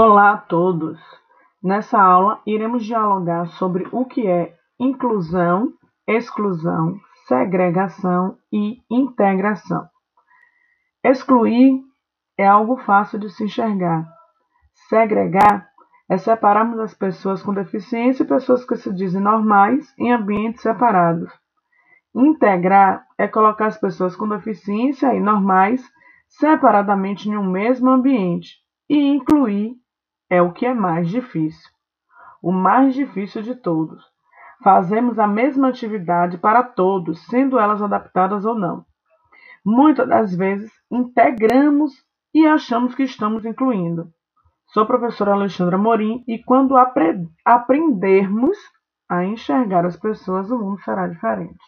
Olá a todos! Nessa aula iremos dialogar sobre o que é inclusão, exclusão, segregação e integração. Excluir é algo fácil de se enxergar. Segregar é separarmos as pessoas com deficiência e pessoas que se dizem normais em ambientes separados. Integrar é colocar as pessoas com deficiência e normais separadamente em um mesmo ambiente e incluir é o que é mais difícil. O mais difícil de todos. Fazemos a mesma atividade para todos, sendo elas adaptadas ou não. Muitas das vezes integramos e achamos que estamos incluindo. Sou professora Alexandra Morim e quando apre aprendermos a enxergar as pessoas, o mundo será diferente.